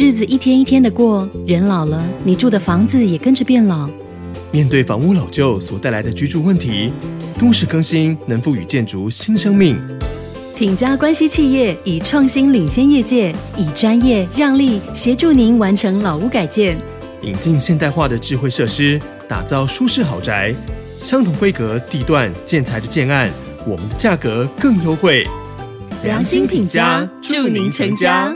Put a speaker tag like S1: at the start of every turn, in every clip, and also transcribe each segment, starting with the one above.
S1: 日子一天一天的过，人老了，你住的房子也跟着变老。
S2: 面对房屋老旧所带来的居住问题，都市更新能赋予建筑新生命。
S1: 品家关系企业以创新领先业界，以专业让利协助您完成老屋改建，
S2: 引进现代化的智慧设施，打造舒适豪宅。相同规格、地段、建材的建案，我们的价格更优惠。
S1: 良心品家，祝您成家。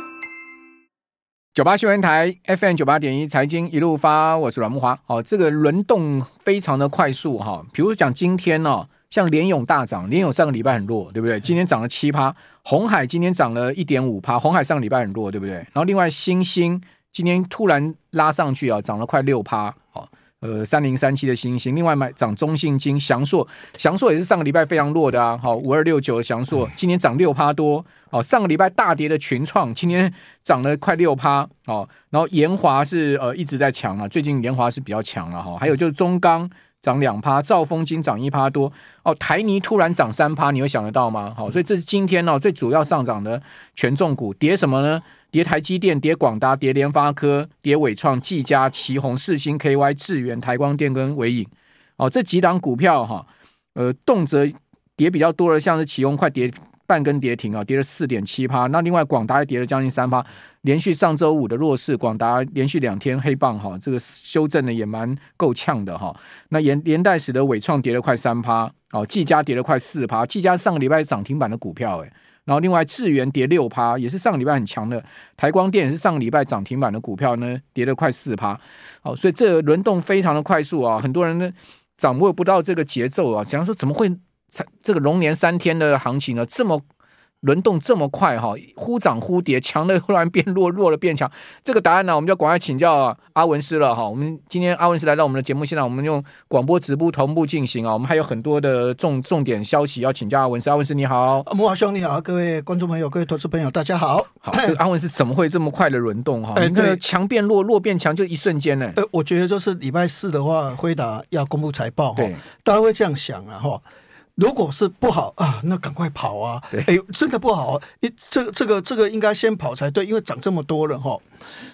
S3: 九八新闻台 FM 九八点一财经一路发，我是阮木华。好，这个轮动非常的快速哈。比如讲今天呢、哦，像联勇大涨，联勇上个礼拜很弱，对不对？今天涨了七趴。红海今天涨了一点五趴，红海上个礼拜很弱，对不对？然后另外星星今天突然拉上去啊，涨了快六趴。好。呃，三零三七的欣兴，另外买涨中信金、祥硕，祥硕也是上个礼拜非常弱的啊。好，五二六九的祥硕今天涨六趴多。好，上个礼拜大跌的群创，今天涨了快六趴。好，然后研华是呃一直在强啊，最近研华是比较强了哈。还有就是中钢涨两趴，兆丰金涨一趴多。哦，台泥突然涨三趴，你会想得到吗？好，所以这是今天呢最主要上涨的权重股，跌什么呢？跌台积电，跌广达，跌联发科，跌伟创、技嘉、奇鋐、世芯、KY、智原、台光电跟纬颖。哦，这几档股票哈，呃，动辄跌比较多的，像是奇鋐快跌半根跌停啊，跌了四点七趴。那另外广达也跌了将近三趴，连续上周五的弱势，广达连续两天黑棒哈，这个修正的也蛮够呛的哈。那连连带使得伟创跌了快三趴，哦，技嘉跌了快四趴，技嘉上个礼拜涨停板的股票诶。然后，另外智源跌六趴，也是上个礼拜很强的。台光电也是上个礼拜涨停板的股票呢，跌了快四趴。好，所以这轮动非常的快速啊，很多人呢掌握不到这个节奏啊，假如说怎么会这个龙年三天的行情呢这么？轮动这么快哈，忽涨忽跌，强的忽然变弱，弱了变强。这个答案呢，我们就赶快请教阿文师了哈。我们今天阿文师来到我们的节目现场，我们用广播直播同步进行啊。我们还有很多的重重点消息要请教阿文师。阿文师你好，
S4: 木华兄你好，各位观众朋友、各位投资朋友大家好。
S3: 好，这个 阿文师怎么会这么快的轮动哈？你看强变弱，弱变强，就一瞬间呢。
S4: 呃，我觉得就是礼拜四的话，辉达要公布财报哈，大家会这样想啊哈。如果是不好啊，那赶快跑啊！哎，真的不好，你这个这个这个应该先跑才对，因为涨这么多了哈。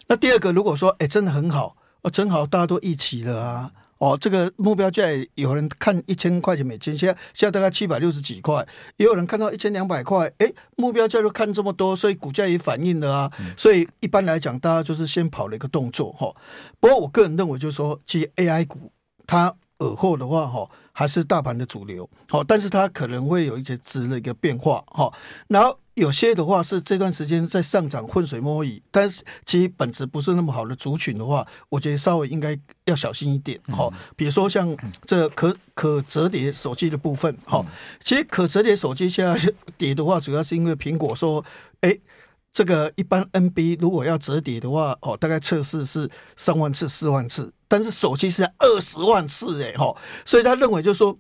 S4: 那第二个，如果说哎真的很好，哦正好，大家都一起了啊！哦，这个目标价有人看一千块钱美金，现在现在大概七百六十几块，也有人看到一千两百块，哎，目标价都看这么多，所以股价也反应了啊。所以一般来讲，大家就是先跑了一个动作哈。不过我个人认为，就是说，其实 AI 股它耳后的话哈。还是大盘的主流，好，但是它可能会有一些值的一个变化，哈。然后有些的话是这段时间在上涨浑水摸鱼，但是其实本质不是那么好的族群的话，我觉得稍微应该要小心一点，哈。比如说像这可可折叠手机的部分，哈，其实可折叠手机现在跌的话，主要是因为苹果说，哎。这个一般 NB 如果要折叠的话，哦，大概测试是三万次、四万次，但是手机是二十万次，哎，哈，所以他认为就是说，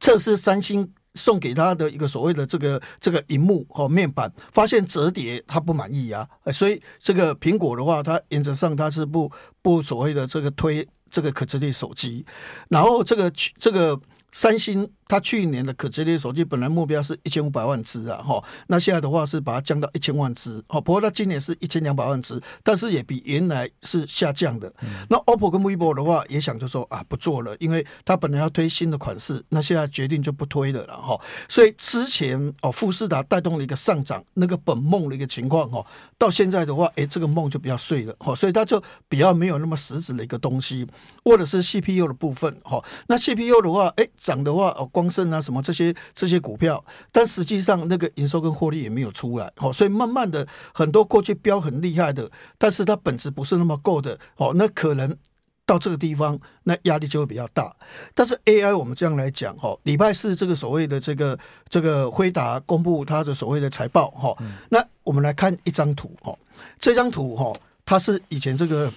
S4: 这是三星送给他的一个所谓的这个这个荧幕和面板，发现折叠他不满意啊，所以这个苹果的话，它原则上它是不不所谓的这个推这个可折叠手机，然后这个这个。三星它去年的可折叠手机本来目标是一千五百万只啊，哈，那现在的话是把它降到一千万只，好，不过它今年是一千两百万只，但是也比原来是下降的。那 OPPO 跟 vivo 的话也想就说啊，不做了，因为它本来要推新的款式，那现在决定就不推了，然后，所以之前哦富士达带动了一个上涨，那个本梦的一个情况哦，到现在的话，哎，这个梦就比较碎了，哈，所以它就比较没有那么实质的一个东西，或者是 CPU 的部分，哈，那 CPU 的话，哎。涨的话，哦，光盛啊，什么这些这些股票，但实际上那个营收跟获利也没有出来，哦，所以慢慢的很多过去标很厉害的，但是它本质不是那么够的，哦，那可能到这个地方，那压力就会比较大。但是 AI 我们这样来讲，哦，礼拜四这个所谓的这个这个辉达公布它的所谓的财报，哈，那我们来看一张图，哈，这张图，哈，它是以前这个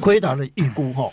S4: 辉达的预估，哈，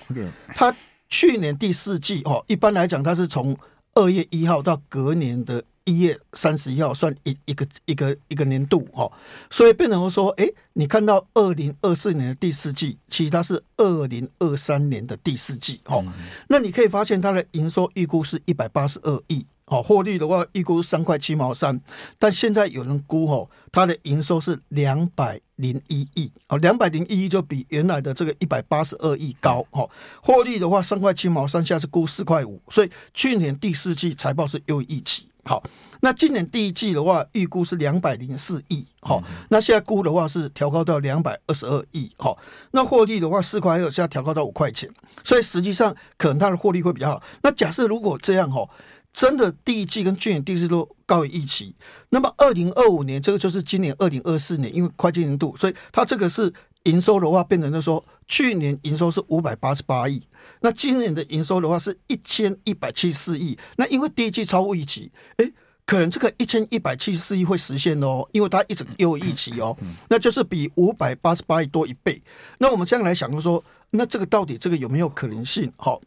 S4: 它。去年第四季哦，一般来讲，它是从二月一号到隔年的一月三十一号算一一个一个一个年度哦，所以变成说，哎，你看到二零二四年的第四季，其实它是二零二三年的第四季哦。那你可以发现它的营收预估是一百八十二亿哦，获利的话预估三块七毛三，但现在有人估哦，它的营收是两百零一亿哦，两百零一亿就比原来的这个一百八十二亿高哦。获利的话三块七毛三，现在是估四块五，所以去年第四季财报是优于预期。好，那今年第一季的话，预估是两百零四亿，好，那现在估的话是调高到两百二十二亿，好，那获利的话四块二，现在调高到五块钱，所以实际上可能它的获利会比较好。那假设如果这样哈，真的第一季跟去年第一季都高于预期，那么二零二五年这个就是今年二零二四年，因为会计年度，所以它这个是营收的话变成就说，去年营收是五百八十八亿。那今年的营收的话是一千一百七十四亿，那因为第一季超过预期，诶，可能这个一千一百七十四亿会实现哦，因为它一直有预期哦，那就是比五百八十八亿多一倍。那我们这样来想，就说，那这个到底这个有没有可能性？好。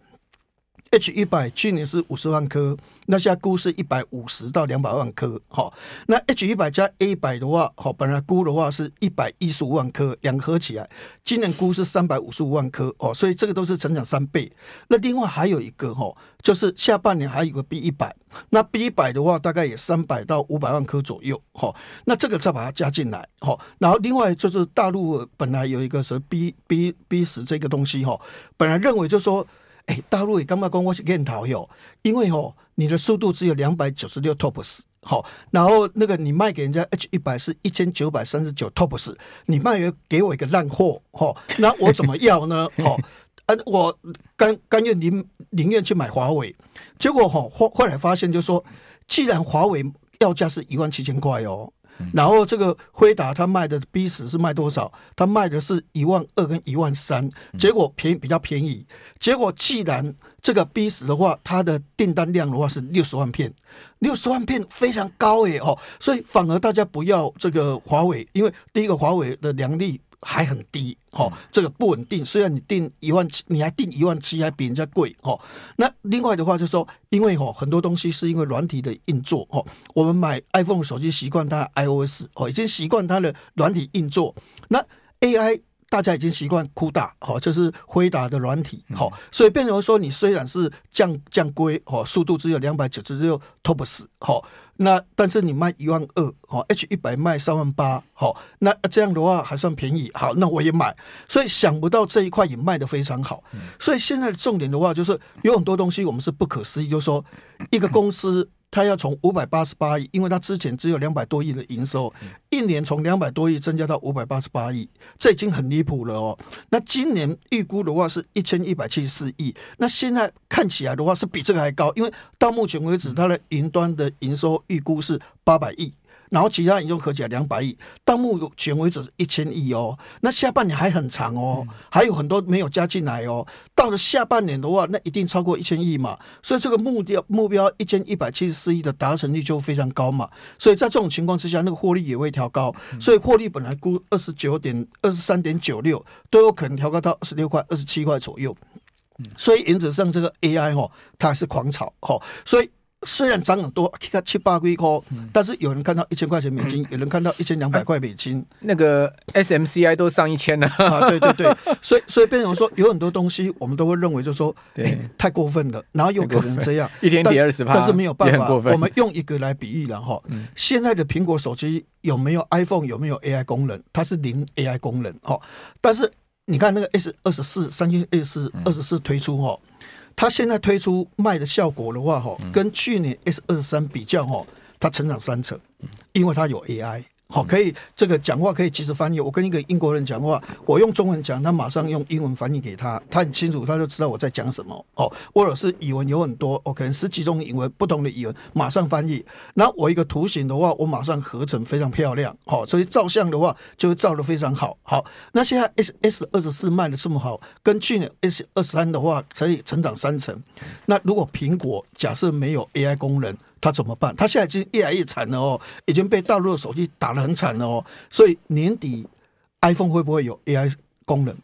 S4: H 一百去年是五十万颗，那现在估是一百五十到两百万颗，好，那 H 一百加 A 一百的话，好，本来估的话是一百一十五万颗，两个合起来，今年估是三百五十五万颗，哦，所以这个都是成长三倍。那另外还有一个哈，就是下半年还有个 B 一百，那 B 一百的话大概也三百到五百万颗左右，好，那这个再把它加进来，好，然后另外就是大陆本来有一个是 B B B 十这个东西哈，本来认为就是说。哎，大陆也干嘛跟我去跟讨哟？因为哦，你的速度只有两百九十六 TOPS，好，然后那个你卖给人家 H 一百是一千九百三十九 TOPS，你卖给我一个烂货，哈，那我怎么要呢？好，啊，我甘甘愿宁宁愿去买华为，结果哈后后来发现就是说，既然华为要价是一万七千块哦。然后这个辉达他卖的 B 十是卖多少？他卖的是一万二跟一万三，结果便宜比较便宜。结果既然这个 B 十的话，它的订单量的话是六十万片，六十万片非常高诶哦，所以反而大家不要这个华为，因为第一个华为的良率。还很低，哦，这个不稳定。虽然你定一万七，你还定一万七，还比人家贵，哦。那另外的话就是说，因为哦，很多东西是因为软体的运作，哦，我们买 iPhone 手机习惯它的 iOS，哦，已经习惯它的软体运作。那 AI。大家已经习惯 CUDA，好，这是辉达的软体，好，所以变成说，你虽然是降降规，哦，速度只有两百九十六 TOPS，好，那但是你卖一万二，好，H 一百卖三万八，好，那这样的话还算便宜，好，那我也买，所以想不到这一块也卖得非常好，所以现在的重点的话就是有很多东西我们是不可思议，就是说一个公司。他要从五百八十八亿，因为他之前只有两百多亿的营收，一年从两百多亿增加到五百八十八亿，这已经很离谱了哦。那今年预估的话是一千一百七十四亿，那现在看起来的话是比这个还高，因为到目前为止，它的云端的营收预估是八百亿。然后其他营收合起来两百亿，到目前为止是一千亿哦。那下半年还很长哦，还有很多没有加进来哦。到了下半年的话，那一定超过一千亿嘛。所以这个目标目标一千一百七十四亿的达成率就非常高嘛。所以在这种情况之下，那个获利也会调高。所以获利本来估二十九点二十三点九六，都有可能调高到二十六块、二十七块左右。所以原则上这个 AI 哦，它还是狂炒哦。所以。虽然涨很多，七八块块，但是有人看到一千块钱美金，有人看到一千两百块美金，
S3: 那个 SMCI 都上一千了。
S4: 啊，对对对，所以所以变成说，有很多东西我们都会认为，就是说，对，太过分了，然后有可能这样，
S3: 一天跌二十趴，
S4: 但是没有办法，我们用一个来比喻了哈。现在的苹果手机有没有 iPhone 有没有 AI 功能？它是零 AI 功能哦，但是你看那个 S 二十四，三星 S 二十四推出哈。它现在推出卖的效果的话，哈，跟去年 S 二十三比较，哈，它成长三成，因为它有 AI。好，可以这个讲话可以及时翻译。我跟一个英国人讲话，我用中文讲，他马上用英文翻译给他，他很清楚，他就知道我在讲什么。哦，或者是语文有很多，哦可能十几种语文不同的语文马上翻译。那我一个图形的话，我马上合成非常漂亮。好，所以照相的话就会照的非常好。好，那现在 S S 二十四卖的这么好，跟去年 S 二十三的话可以成长三成。那如果苹果假设没有 AI 功能，他怎么办？他现在已经越来越惨了哦，已经被大陆的手机打得很惨了哦。所以年底 iPhone 会不会有 AI 功能？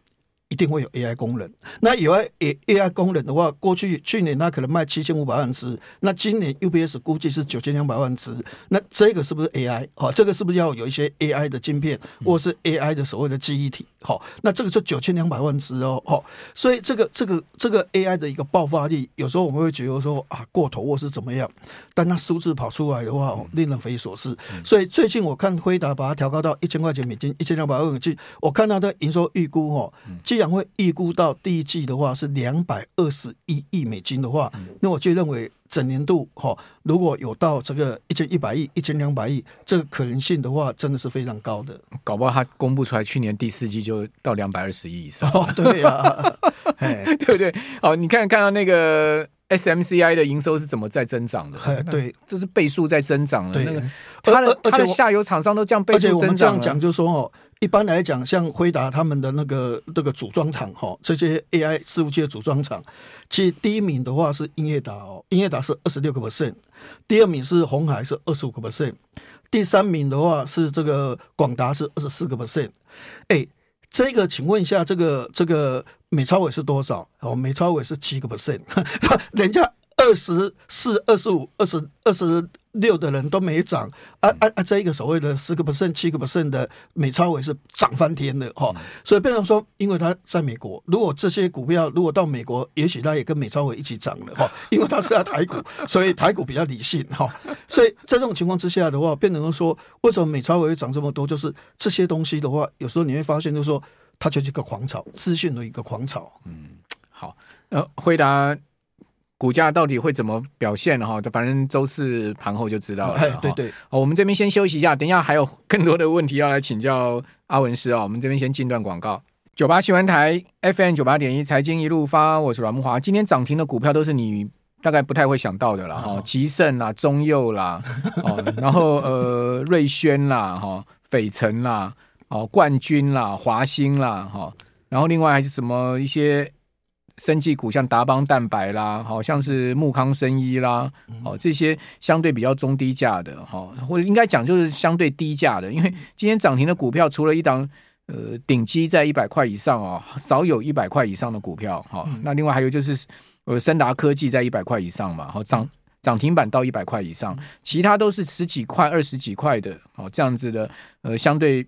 S4: 一定会有 AI 功能。那有 AI AI 功能的话，过去去年它可能卖七千五百万只，那今年 UPS 估计是九千两百万只。那这个是不是 AI？好，这个是不是要有一些 AI 的晶片，或是 AI 的所谓的记忆体？好，那这个就九千两百万只哦。好，所以这个这个这个 AI 的一个爆发力，有时候我们会觉得说啊过头或是怎么样，但它数字跑出来的话，令人匪夷所思。所以最近我看辉达把它调高到一千块钱美金，一千两百万美金，我看到的营收预估哦。既然会预估到第一季的话是两百二十一亿美金的话，那我就认为整年度哈，如果有到这个一千一百亿、一千两百亿，这个可能性的话，真的是非常高的。
S3: 搞不好他公布出来，去年第四季就到两百二十亿以上。
S4: 哦，对呀、啊，
S3: 对不对？好，你看看到那个 SMCI 的营收是怎么在增长的？
S4: 对，
S3: 这是倍数在增长的。那个它的它的下游厂商都这样倍数增长。
S4: 这样讲就是说哦。一般来讲，像辉达他们的那个这个组装厂哈，这些 AI 伺服器的组装厂，其实第一名的话是英业达哦，英业达是二十六个 percent，第二名是红海是二十五个 percent，第三名的话是这个广达是二十四个 percent。哎，这个请问一下，这个这个美超伟是多少？哦，美超伟是七个 percent，人家二十四、二十五、二十二十。六的人都没涨，啊啊啊！这一个所谓的十个 percent、七个 percent 的美超伟是涨翻天的哈，所以变成说，因为他在美国，如果这些股票如果到美国，也许他也跟美超伟一起涨了哈，因为他是在台股，所以台股比较理性哈，所以在这种情况之下的话，变成说，为什么美超伟会涨这么多？就是这些东西的话，有时候你会发现，就是说，它就是一个狂潮，资讯的一个狂潮。
S3: 嗯，好，呃，回答。股价到底会怎么表现？哈，反正周四盘后就知道了。
S4: 对对，
S3: 好，我们这边先休息一下，等一下还有更多的问题要来请教阿文师啊。我们这边先进段广告。九八新闻台 FM 九八点一财经一路发，我是阮木华。今天涨停的股票都是你大概不太会想到的了哈，吉盛啦、中佑啦，哦，然后呃瑞轩啦、哈斐城啦、哦冠军啦、华兴啦，哈，然后另外还是什么一些。生技股像达邦蛋白啦，好像是木康生医啦，哦，这些相对比较中低价的哈，或者应该讲就是相对低价的，因为今天涨停的股票除了一档呃顶基在一百块以上哦，少有一百块以上的股票哈。那另外还有就是呃森达科技在一百块以上嘛，好涨涨停板到一百块以上，其他都是十几块、二十几块的，哦这样子的呃相对。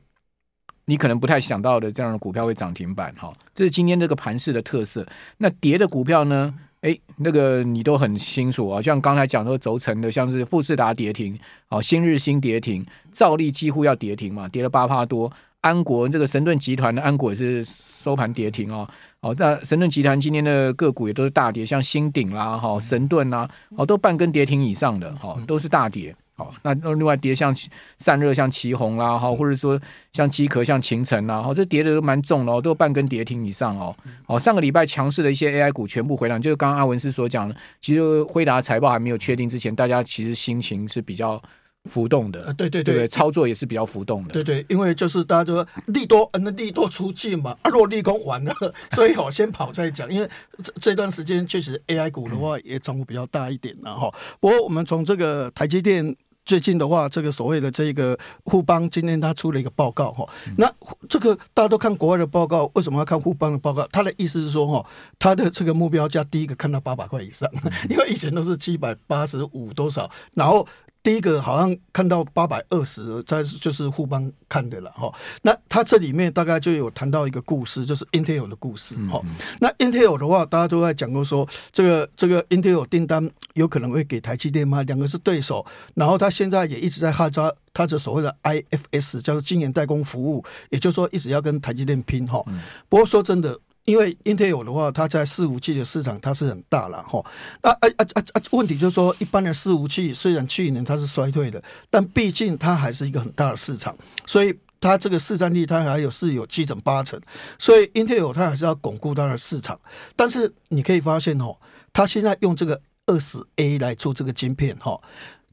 S3: 你可能不太想到的这样的股票会涨停板，哈，这是今天这个盘势的特色。那跌的股票呢？诶，那个你都很清楚啊，像刚才讲说轴承的，像是富士达跌停，哦，新日新跌停，兆利几乎要跌停嘛，跌了八趴多。安国这个神盾集团的安国也是收盘跌停哦，哦，那神盾集团今天的个股也都是大跌，像新鼎啦，哈，神盾啦，哦，都半根跌停以上的，哈，都是大跌。好，那另外跌像散热，像旗红啦，哈，或者说像机壳，像晴城啦，哈，这跌的都蛮重的哦，都有半根跌停以上哦。哦，上个礼拜强势的一些 AI 股全部回档，就是刚刚阿文斯所讲的，其实辉达财报还没有确定之前，大家其实心情是比较浮动的。
S4: 对对对，
S3: 对，操作也是比较浮动的。
S4: 对对，因为就是大家都说利多，嗯，利多出尽嘛，啊，若利空完了，所以我先跑再讲。因为这这段时间确实 AI 股的话也涨幅比较大一点了哈。不过我们从这个台积电。最近的话，这个所谓的这个互邦今天他出了一个报告哈，那这个大家都看国外的报告，为什么要看互邦的报告？他的意思是说哈，他的这个目标价第一个看到八百块以上，因为以前都是七百八十五多少，然后。第一个好像看到八百二十，在就是互帮看的了哈。那他这里面大概就有谈到一个故事，就是 Intel 的故事哈。那 Intel 的话，大家都在讲过说，这个这个 Intel 订单有可能会给台积电吗？两个是对手，然后他现在也一直在号召他的所谓的 IFS，叫做晶圆代工服务，也就是说一直要跟台积电拼哈。不过说真的。因为 Intel 的话，它在伺服器的市场它是很大了哈。那啊啊啊啊，问题就是说，一般的伺服器虽然去年它是衰退的，但毕竟它还是一个很大的市场，所以它这个市占率它还有是有七成八成，所以 Intel 它还是要巩固它的市场。但是你可以发现哦，它现在用这个二十 A 来做这个晶片哈。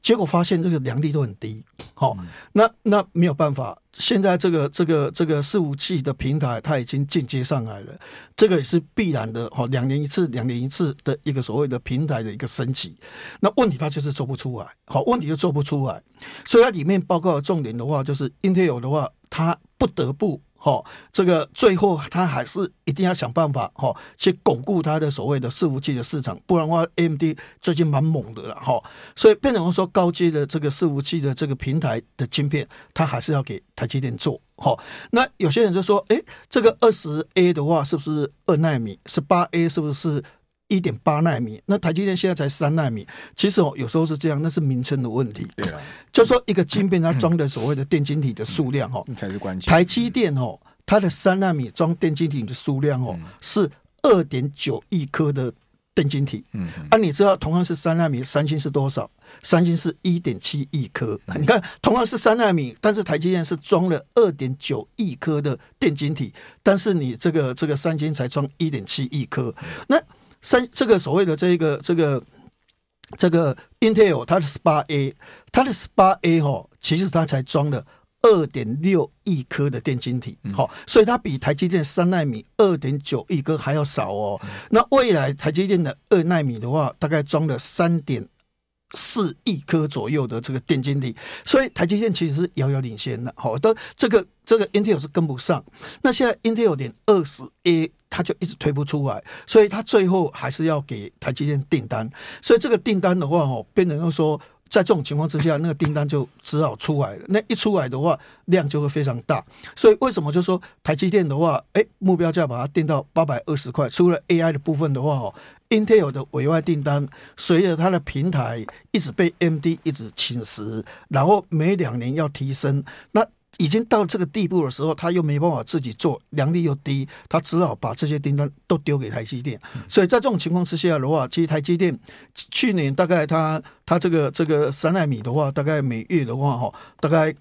S4: 结果发现这个良率都很低，好、哦，那那没有办法。现在这个这个这个伺服器的平台，它已经进阶上来了，这个也是必然的。好，两年一次，两年一次的一个所谓的平台的一个升级。那问题它就是做不出来，好，问题就做不出来。所以它里面报告的重点的话，就是 Intel 的话，它不得不。哈，这个最后他还是一定要想办法哈，去巩固他的所谓的伺服器的市场，不然的话，AMD 最近蛮猛的了哈。所以变成说高阶的这个伺服器的这个平台的晶片，他还是要给台积电做哈。那有些人就说，哎，这个二十 A 的话，是不是二纳米？十八 A 是不是？一点八纳米，那台积电现在才三纳米。其实哦，有时候是这样，那是名称的问题。对啊，就说一个晶片它装的所谓的电晶体的数量哦，
S3: 才是关键。
S4: 台积电哦，它的三纳米装电晶体的数量哦是二点九亿颗的电晶体。嗯，啊，你知道同样是三纳米，三星是多少？三星是一点七亿颗。你看，同样是三纳米，但是台积电是装了二点九亿颗的电晶体，但是你这个这个三星才装一点七亿颗。那三这个所谓的这个这个这个 Intel 它的十八 A，它的十八 A 哈，其实它才装了二点六亿颗的电晶体，好，所以它比台积电三纳米二点九亿颗还要少哦。那未来台积电的二纳米的话，大概装了三点四亿颗左右的这个电晶体，所以台积电其实是遥遥领先的，好，都这个这个 Intel 是跟不上。那现在 Intel 连二十 A。它就一直推不出来，所以它最后还是要给台积电订单。所以这个订单的话，哦，变成说，在这种情况之下，那个订单就只好出来了。那一出来的话，量就会非常大。所以为什么就说台积电的话，哎，目标价把它定到八百二十块。除了 AI 的部分的话，哦，Intel 的委外订单随着它的平台一直被 MD 一直侵蚀，然后每两年要提升，那。已经到这个地步的时候，他又没办法自己做，良率又低，他只好把这些订单都丢给台积电。所以在这种情况之下的话，其实台积电去年大概他他这个这个三纳米的话，大概每月的话哈，大概。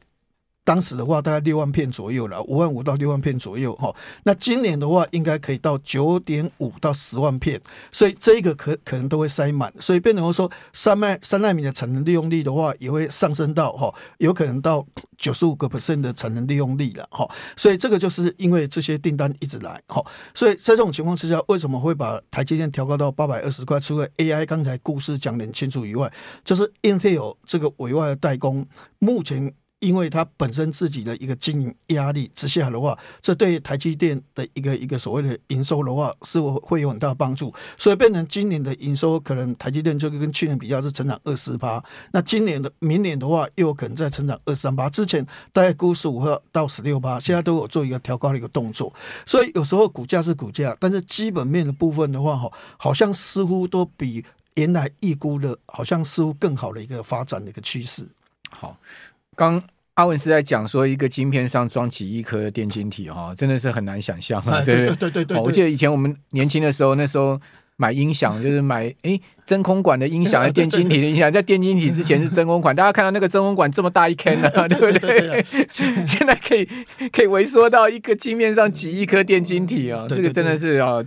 S4: 当时的话大概六万片左右了，五万五到六万片左右哈。那今年的话应该可以到九点五到十万片，所以这个可可能都会塞满，所以变成说三奈三奈米的产能利用率的话也会上升到哈，有可能到九十五个 percent 的产能利用率了哈。所以这个就是因为这些订单一直来哈，所以在这种情况之下，为什么会把台积电调高到八百二十块？除了 AI 刚才故事讲得很清楚以外，就是 Intel 这个委外的代工目前。因为它本身自己的一个经营压力之下的话，这对台积电的一个一个所谓的营收的话，是会有很大的帮助。所以变成今年的营收，可能台积电就跟去年比较是成长二十八。那今年的明年的话，又可能再成长二三八。之前大概估十五趴到十六八，现在都有做一个调高的一个动作。所以有时候股价是股价，但是基本面的部分的话，哈，好像似乎都比原来预估的，好像似乎更好的一个发展的一个趋势。
S3: 好，刚。阿文是在讲说，一个晶片上装几亿颗的电晶体，哈，真的是很难想象啊！对
S4: 对对对，
S3: 我记得以前我们年轻的时候，那时候买音响就是买 哎真空管的音响，还是电晶体的音响，在电晶体之前是真空管。大家看到那个真空管这么大一坑呢，对不对？现在可以可以萎缩到一个晶片上几亿颗电晶体啊，这个真的是啊。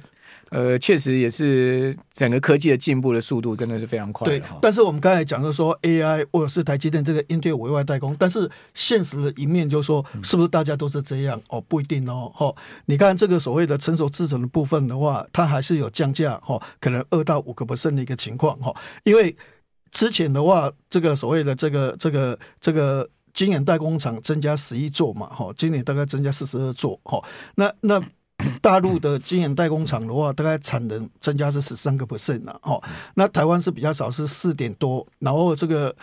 S3: 呃，确实也是整个科技的进步的速度真的是非常快。
S4: 对，但是我们刚才讲的说 AI 或者是台积电这个 Intel 委外代工，但是现实的一面就是说，是不是大家都是这样？哦，不一定哦。哈，你看这个所谓的成熟制程的部分的话，它还是有降价哈，可能二到五个 percent 的一个情况哈。因为之前的话，这个所谓的这个这个这个晶圆代工厂增加十一座嘛，哈，今年大概增加四十二座哈。那那。大陆的晶圆代工厂的话，大概产能增加是十三个 percent 了，哈。那台湾是比较少，是四点多。然后这个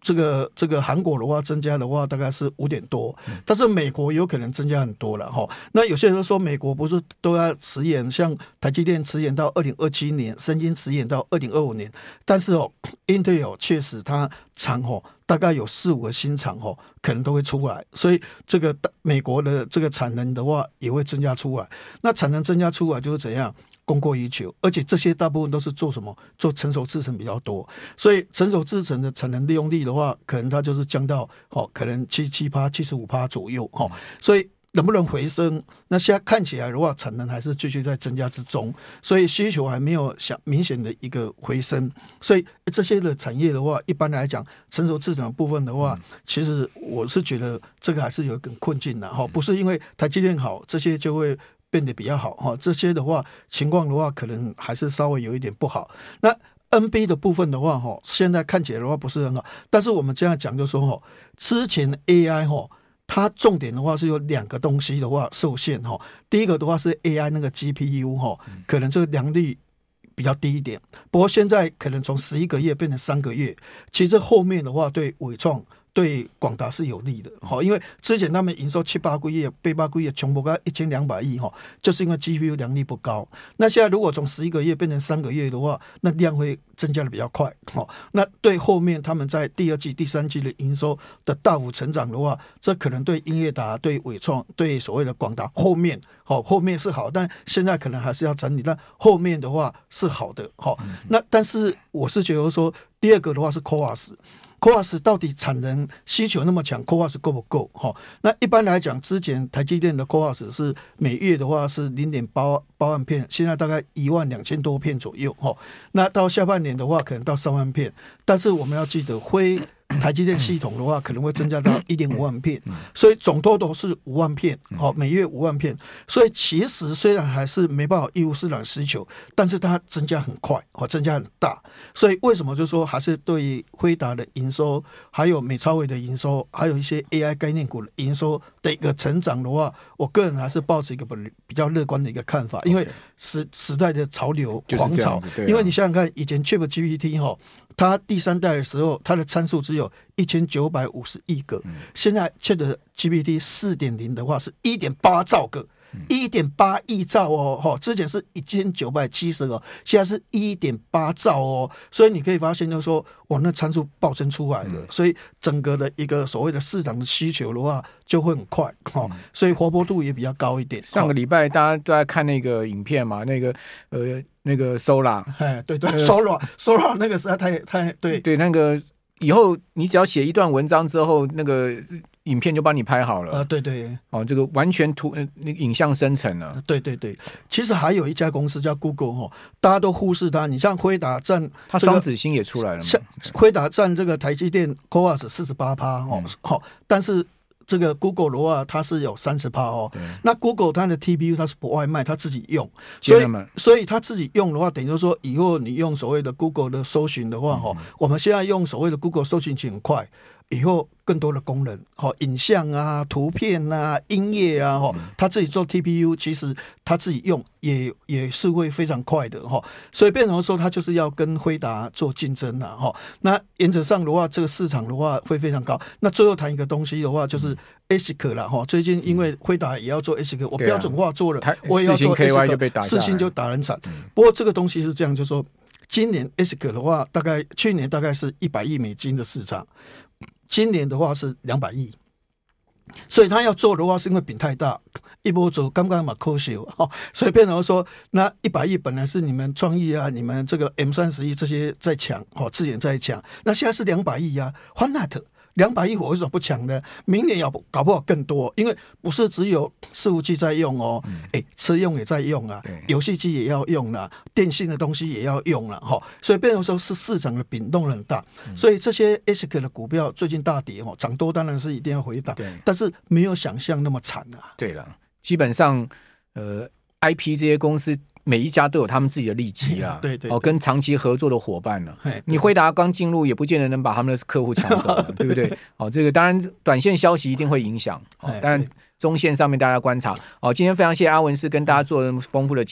S4: 这个这个韩国的话，增加的话大概是五点多。但是美国有可能增加很多了，哈。那有些人说美国不是都要迟延，像台积电迟延到二零二七年，三星迟延到二零二五年。但是哦，Intel 确实它长哦。大概有四五个新厂哦，可能都会出来，所以这个美国的这个产能的话也会增加出来。那产能增加出来就是怎样，供过于求，而且这些大部分都是做什么？做成熟制程比较多，所以成熟制程的产能利用率的话，可能它就是降到哦，可能七七趴、七十五趴左右哦，所以。能不能回升？那现在看起来的话，产能还是继续在增加之中，所以需求还没有想明显的一个回升。所以这些的产业的话，一般来讲，成熟制程的部分的话，其实我是觉得这个还是有一点困境的哈。不是因为台积电好，这些就会变得比较好哈。这些的话情况的话，可能还是稍微有一点不好。那 NB 的部分的话哈，现在看起来的话不是很好。但是我们这样讲就说哈，之前 AI 哈。它重点的话是有两个东西的话受限哈。第一个的话是 AI 那个 GPU 哈，可能这个良率比较低一点。不过现在可能从十一个月变成三个月，其实后面的话对伟创。对广达是有利的，好，因为之前他们营收七八个月、八八个月穷不到一千两百亿，哈，就是因为 GPU 良率不高。那现在如果从十一个月变成三个月的话，那量会增加的比较快，哈。那对后面他们在第二季、第三季的营收的大幅成长的话，这可能对英业达、对伟创、对所谓的广达后面，好，后面是好，但现在可能还是要整理。但后面的话是好的，好。那但是我是觉得说，第二个的话是 CoWoS。CoWoS 到底产能需求那么强，CoWoS 够不够？哈，那一般来讲，之前台积电的 CoWoS 是每月的话是零点八八万片，现在大概一万两千多片左右，哈。那到下半年的话，可能到三万片，但是我们要记得灰。台积电系统的话，可能会增加到一点五万片，所以总多都是五万片，好，每月五万片。所以其实虽然还是没办法应付市场需求，但是它增加很快，哦，增加很大。所以为什么就说还是对于辉达的营收，还有美超伟的营收，还有一些 AI 概念股的营收的一个成长的话，我个人还是抱持一个比较乐观的一个看法，因为时时代的潮流狂潮，因为你想想看，以前 ChatGPT 哈。它第三代的时候，它的参数只有一千九百五十亿个，现在 ChatGPT 四点零的话是一点八兆个。一点八亿兆哦，哈，之前是一千九百七十个，现在是一点八兆哦，所以你可以发现，就是说，哇，那参数暴增出来了，嗯、所以整个的一个所谓的市场的需求的话，就会很快，哈、嗯，所以活泼度也比较高一点。
S3: 上个礼拜大家都在看那个影片嘛，那个呃，那个 Sola，
S4: 哎，对对，Sora，Sora 那个实在太太对
S3: 对，那个以后你只要写一段文章之后，那个。影片就帮你拍好了
S4: 啊，对对，
S3: 哦，这个完全图那影像生成了，
S4: 对对对。其实还有一家公司叫 Google 哦，大家都忽视它。你像辉达占
S3: 它双子星也出来了嘛，
S4: 像辉达占这个台积电 CoWoS 四十八趴哦，好，但是这个 Google 的话，它是有三十趴哦。那 Google 它的 TPU 它是不外卖，它自己用，所以所以它自己用的话，等于说以后你用所谓的 Google 的搜寻的话，哈，我们现在用所谓的 Google 搜寻很快。以后更多的功能，好，影像啊、图片啊、音乐啊，哈，他自己做 TPU，其实他自己用也也是会非常快的，哈。所以变成说，他就是要跟辉达做竞争了，哈。那原则上的话，这个市场的话会非常高。那最后谈一个东西的话，就是 ASIC 了，哈。最近因为辉达也要做 ASIC，我标准化做了，我也要做 ASIC，四星就打人惨。不过这个东西是这样，就是说今年 ASIC 的话，大概去年大概是一百亿美金的市场。今年的话是两百亿，所以他要做的话是因为饼太大，一波走刚刚嘛科学哈，所以变成说那一百亿本来是你们创意啊，你们这个 M 三十一这些在抢哦，资源在抢，那现在是两百亿啊欢纳特两百亿我为什么不抢呢？明年要搞不好更多，因为不是只有伺服器在用哦，哎、嗯，车用也在用啊，游戏机也要用了，电信的东西也要用了哈，所以变成说是市场的变动很大，嗯、所以这些 ASIC 的股票最近大跌哦，涨多当然是一定要回档，但是没有想象那么惨啊。
S3: 对了，基本上呃，IP 这些公司。每一家都有他们自己的利基啦，
S4: 对对，
S3: 哦，跟长期合作的伙伴呢，你辉达刚进入也不见得能把他们的客户抢走，对不对？哦，这个当然短线消息一定会影响，哦，当然中线上面大家观察。哦，今天非常谢谢阿文是跟大家做丰富的解。